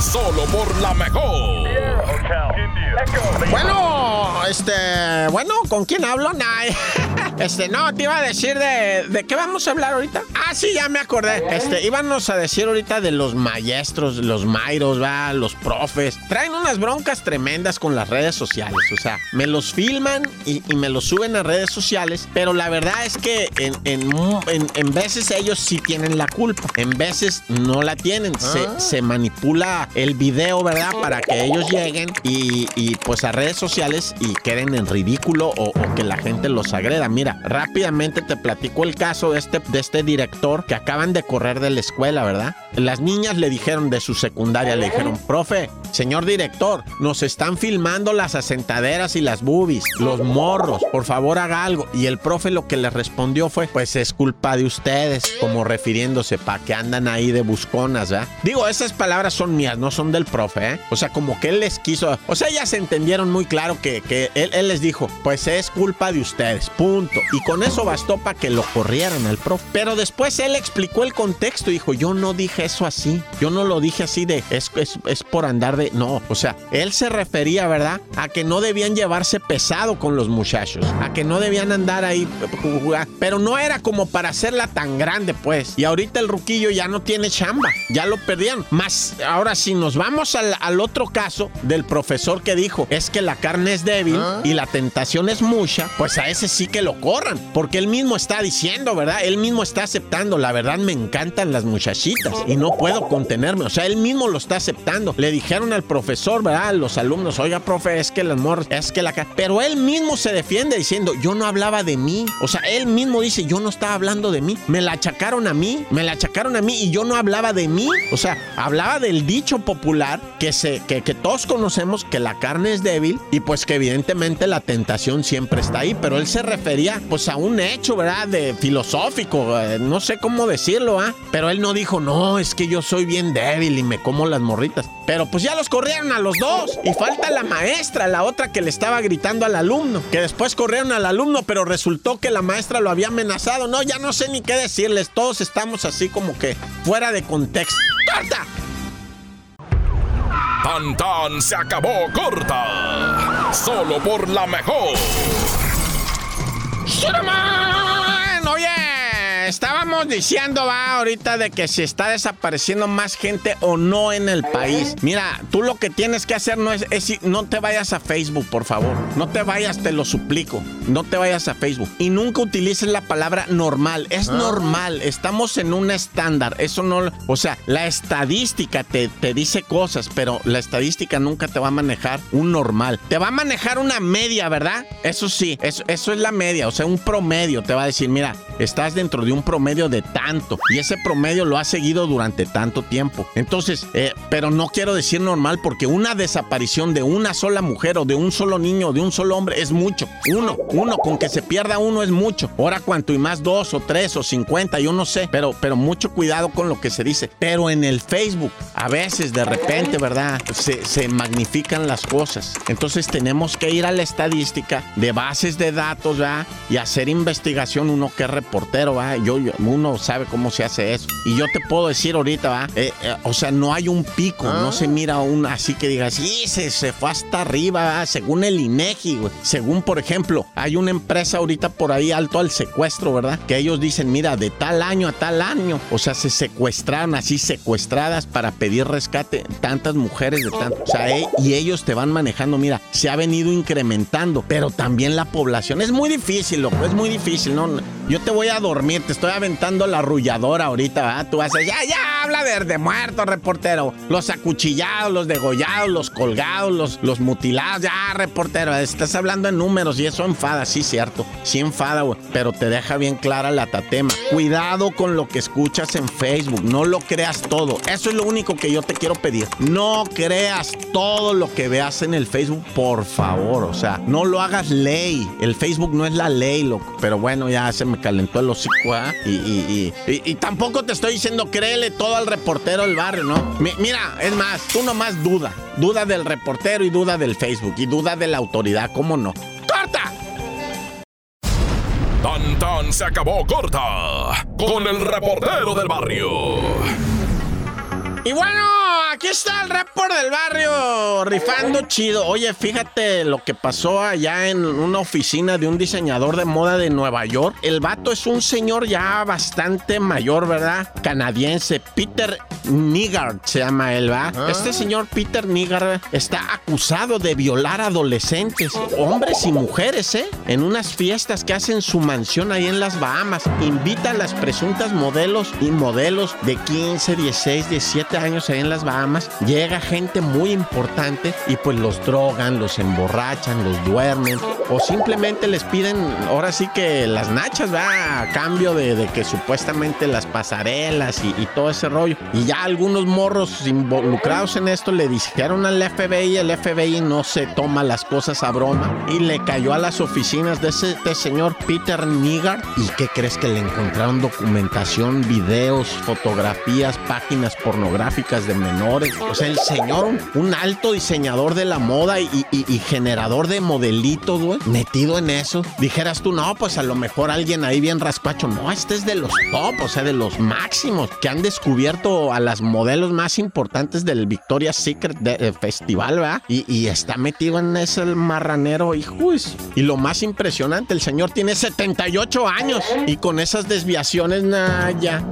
Solo por la mejor. Bueno, este, bueno, ¿con quién hablo? Nah, este, no, te iba a decir de, de qué vamos a hablar ahorita. Ah, sí, ya me acordé. Este, íbamos a decir ahorita de los maestros, los mairos, va, los profes. Traen unas broncas tremendas con las redes sociales. O sea, me los filman y, y me los suben a redes sociales, pero la verdad es que en, en, en, en veces ellos sí tienen la culpa, en veces no la tienen. Se, se manipula el video, ¿verdad? Para que ellos lleguen y, y, pues a redes sociales y queden en ridículo o, o, que la gente los agreda. Mira, rápidamente te platico el caso de este, de este director que acaban de correr de la escuela, ¿verdad? Las niñas le dijeron de su secundaria, le dijeron, profe, señor director, nos están filmando las asentaderas y las boobies, los morros, por favor haga algo. Y el profe lo que le respondió fue, pues es culpa de ustedes, como refiriéndose para que andan ahí de busconas, ¿verdad? Digo, esas palabras son mías, no son del profe, ¿eh? O sea, como que él les quiso, o sea, se entendieron muy claro que, que él, les dijo, pues es culpa de ustedes, punto. Y con eso bastó para que lo corrieran al profe. Pero después él explicó el contexto y dijo, yo no dije eso así, yo no lo dije así de, es, es, es por andar de, no, o sea, él se refería, ¿verdad? A que no debían llevarse pesado con los muchachos, a que no debían andar ahí, pero no era como para hacerla tan grande, pues. Y ahorita el ruquillo ya no tiene chamba, ya lo perdieron. Más, ahora si nos vamos al, al otro caso del profesor que dijo, es que la carne es débil ¿Ah? y la tentación es mucha, pues a ese sí que lo corran, porque él mismo está diciendo, ¿verdad? Él mismo está aceptando, la verdad me encantan las muchachitas y no puedo contenerme, o sea, él mismo lo está aceptando. Le dijeron al profesor, ¿verdad? Los alumnos, oiga, profe, es que las morras, es que la... Pero él mismo se defiende diciendo, yo no hablaba de mí. O sea, él mismo dice, yo no estaba hablando de mí. Me la achacaron a mí, me la achacaron a mí y yo no hablaba de mí. O sea, hablaba del dicho popular que, se, que, que todos conocemos que la carne es débil y pues que evidentemente la tentación siempre está ahí. Pero él se refería pues a un hecho, ¿verdad? De filosófico, eh, no sé cómo decirlo, ¿ah? Pero él no dijo, no, es que yo soy bien débil y me como las morritas. Pero pues ya los corrieron a los dos. Y falta la maestra, la otra que le estaba gritando al alumno. Que después corrieron al alumno, pero resultó que la maestra lo había amenazado. No, ya no sé ni qué decirles. Todos estamos así como que fuera de contexto. ¡Corta! Tan tan se acabó corta. Solo por la mejor. ¡Shuraman! Oye, diciendo, va, ahorita de que si está desapareciendo más gente o no en el país. Mira, tú lo que tienes que hacer no es, es no te vayas a Facebook, por favor. No te vayas, te lo suplico. No te vayas a Facebook. Y nunca utilices la palabra normal. Es normal. Estamos en un estándar. Eso no. O sea, la estadística te, te dice cosas, pero la estadística nunca te va a manejar un normal. Te va a manejar una media, ¿verdad? Eso sí, eso, eso es la media. O sea, un promedio te va a decir, mira, estás dentro de un promedio de tanto. Y ese promedio lo has seguido durante tanto tiempo. Entonces, eh, pero no quiero decir normal porque una desaparición de una sola mujer o de un solo niño o de un solo hombre es mucho. Uno, uno, con que se pierda uno es mucho. Ahora cuanto y más dos o tres o cincuenta, yo no sé. Pero, pero mucho cuidado con lo que se dice. Pero en el Facebook, a veces de repente, ¿verdad? Se, se magnifican las cosas. Entonces tenemos que ir a la estadística de bases de datos, ¿verdad? Y hacer investigación uno que es reportero, ¿va? Yo, yo- uno sabe cómo se hace eso. Y yo te puedo decir ahorita, ¿va? Eh, eh, o sea, no hay un pico, no se mira un así que digas, sí, se, se fue hasta arriba, ¿va? según el INEGI, güey. Según, por ejemplo, hay una empresa ahorita por ahí alto al secuestro, ¿verdad? Que ellos dicen, mira, de tal año a tal año, o sea, se secuestraron así, secuestradas para pedir rescate tantas mujeres de tanto. O sea, eh, y ellos te van manejando, mira, se ha venido incrementando, pero también la población. Es muy difícil, loco, es muy difícil, ¿no? Yo te voy a dormir, te estoy aventando la arrulladora ahorita, ¿verdad? Tú vas a, ya, ya, habla de, de muertos, reportero. Los acuchillados, los degollados, los colgados, los, los mutilados, ya, reportero. Estás hablando en números y eso enfada, sí, cierto. Sí enfada, güey. Pero te deja bien clara la tatema. Cuidado con lo que escuchas en Facebook. No lo creas todo. Eso es lo único que yo te quiero pedir. No creas todo lo que veas en el Facebook, por favor. O sea, no lo hagas ley. El Facebook no es la ley, loco. Pero bueno, ya se me calentó el hocico, ¿ah? Y, y, y, y, tampoco te estoy diciendo créele todo al reportero del barrio, ¿no? mira, es más, tú nomás duda. Duda del reportero y duda del Facebook y duda de la autoridad, ¿cómo no? ¡Corta! Tan tan se acabó corta con el reportero del barrio. Y bueno, aquí está el report del barrio rifando chido. Oye, fíjate lo que pasó allá en una oficina de un diseñador de moda de Nueva York. El vato es un señor ya bastante mayor, ¿verdad? Canadiense. Peter Nigard se llama él, ¿va? Ah. Este señor Peter Nigard está acusado de violar adolescentes, hombres y mujeres, ¿eh? En unas fiestas que hacen su mansión ahí en las Bahamas. Invita a las presuntas modelos y modelos de 15, 16, 17 años ahí en las Bahamas, llega gente muy importante y pues los drogan, los emborrachan, los duermen o simplemente les piden ahora sí que las nachas, va a cambio de, que supuestamente las pasarelas y, y, todo ese rollo. Y ya algunos morros involucrados en esto le dijeron al FBI, el FBI no se toma las cosas a broma y le cayó a las oficinas de ese señor Peter Nigar. ¿Y qué crees que le encontraron documentación, videos, fotografías, páginas pornográficas? de menores. O sea, el señor, un alto diseñador de la moda y, generador de modelitos, güey, metido en eso. Dijeras tú, no, pues a lo mejor alguien ahí bien raspacho. No, este es de los top, o sea, de los máximos que han descubierto a las modelos más importantes del Victoria's Secret eh, Festival, ¿verdad? Y, está metido en ese marranero, hijo. Y lo más impresionante, el señor tiene 78 años y con esas desviaciones, nada, ya.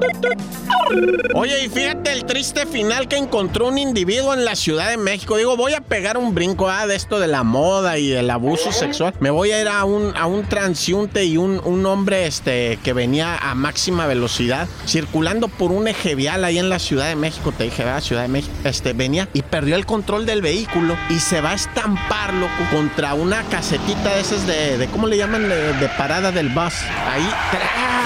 Oye, y fíjate el triste final que encontró un individuo en la Ciudad de México. Digo, voy a pegar un brinco ah, de esto de la moda y del abuso sexual. Me voy a ir a un, a un transiunte y un, un hombre este, que venía a máxima velocidad circulando por un eje vial ahí en la Ciudad de México. Te dije, ¿verdad? Ciudad de México. Este, venía y perdió el control del vehículo y se va a estampar, loco, contra una casetita de esas de, de ¿cómo le llaman? De, parada del bus. Ahí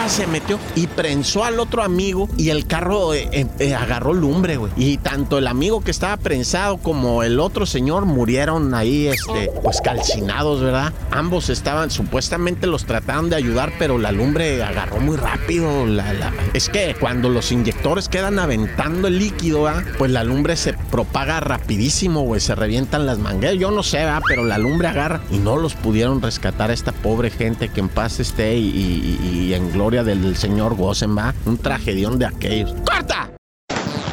se metió y prensó al otro amigo y el carro eh, eh, agarró lumbre y tanto el amigo que estaba prensado como el otro señor murieron ahí, este, pues calcinados, ¿verdad? Ambos estaban, supuestamente los trataron de ayudar, pero la lumbre agarró muy rápido. La, Es que cuando los inyectores quedan aventando el líquido, pues la lumbre se propaga rapidísimo, güey, se revientan las mangueras. Yo no sé, ¿verdad? pero la lumbre agarra y no los pudieron rescatar a esta pobre gente que en paz esté y, en gloria del, señor Gosen, ¿va? Un tragedión de aquellos. ¡Corta!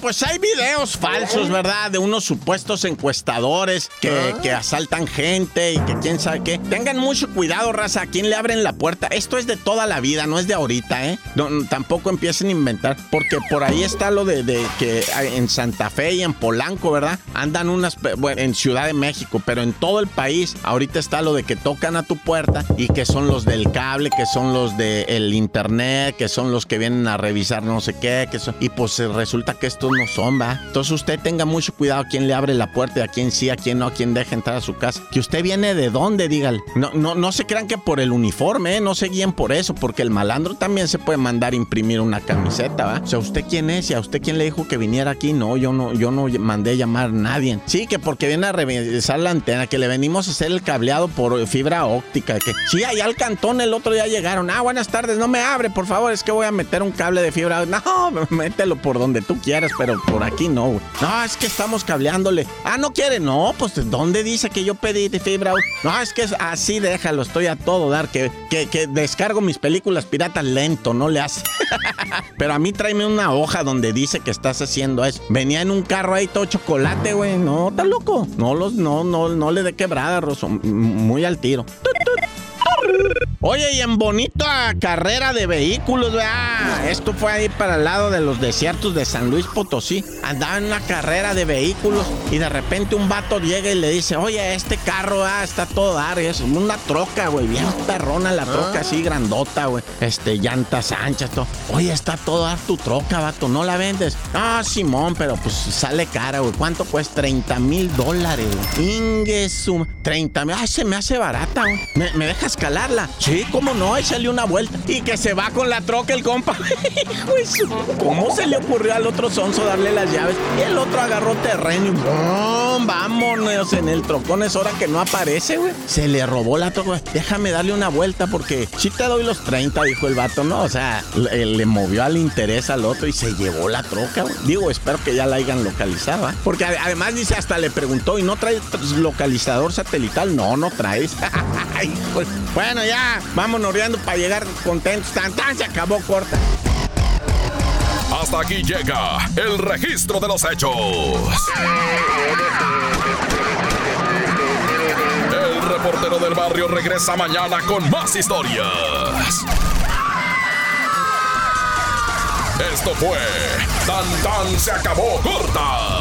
pues hay videos falsos, ¿verdad? De unos supuestos encuestadores que, que, asaltan gente y que quién sabe qué. Tengan mucho cuidado, raza, a quién le abren la puerta. Esto es de toda la vida, no es de ahorita, ¿eh? tampoco empiecen a inventar, porque por ahí está lo de, de, que en Santa Fe y en Polanco, ¿verdad? Andan unas, bueno, en Ciudad de México, pero en todo el país, ahorita está lo de que tocan a tu puerta y que son los del cable, que son los del internet, que son los que vienen a revisar no sé qué, que son, y pues resulta que esto no son, ¿va? Entonces usted tenga mucho cuidado a quién le abre la puerta, a quién sí, a quién no, a quién deja entrar a su casa. Que usted viene de dónde, dígale. No, no, no se crean que por el uniforme, ¿eh? no se guíen por eso, porque el malandro también se puede mandar imprimir una camiseta, ¿va? O sea, ¿usted quién es? ¿Y a usted quién le dijo que viniera aquí? No, yo no, yo no mandé llamar a nadie. Sí, que porque viene a revisar la antena, que le venimos a hacer el cableado por fibra óptica. Que sí, allá al cantón el otro día llegaron. Ah, buenas tardes, no me abre, por favor, es que voy a meter un cable de fibra. No, mételo por donde tú quieras, pero por aquí no. No, es que estamos cableándole. Ah, no quiere. No, pues ¿dónde dice que yo pedí de fibra? No, es que así, déjalo, estoy a todo dar. Que, que, que descargo mis películas piratas lento, no le hace. Pero a mí tráeme una hoja donde dice que estás haciendo eso. Venía en un carro ahí todo chocolate, güey. No, está loco. No los, no, no, no le dé quebrada, Rosso. Muy al tiro. ¡Tut, Oye, y en bonita carrera de vehículos, ¿verdad? Esto fue ahí para el lado de los desiertos de San Luis Potosí. Andaba en una carrera de vehículos y de repente un vato llega y le dice, oye, este carro ah, está todo dar, es una troca, güey, bien perrona la troca, ah. así grandota, güey. Este, llantas anchas, todo. Oye, está todo dar tu troca, vato, ¿no la vendes? Ah, Simón, pero pues sale cara, güey. ¿Cuánto cuesta? 30 mil dólares, güey. Ingesum. 30 mil. Ay, se me hace barata, güey. ¿Me, ¿Me, dejas calarla? Sí, cómo no, échale una vuelta. Y que se va con la troca el compa. ¿Cómo se le ocurrió al otro sonso darle las llaves? Y el otro agarró terreno y ¡bum! vámonos en el trocón. Es hora que no aparece, güey. Se le robó la troca. Déjame darle una vuelta porque si te doy los 30, dijo el vato, ¿no? O sea, le, movió al interés al otro y se llevó la troca, güey. Digo, espero que ya la hayan localizado, ¿eh? Porque además dice, hasta le preguntó, ¿y no traes localizador satelital? No, no traes. bueno, ya, vamos noreando para llegar contentos. Tan, tan, se acabó corta. Hasta aquí llega el registro de los hechos. El reportero del barrio regresa mañana con más historias. Esto fue Tan Tan se acabó corta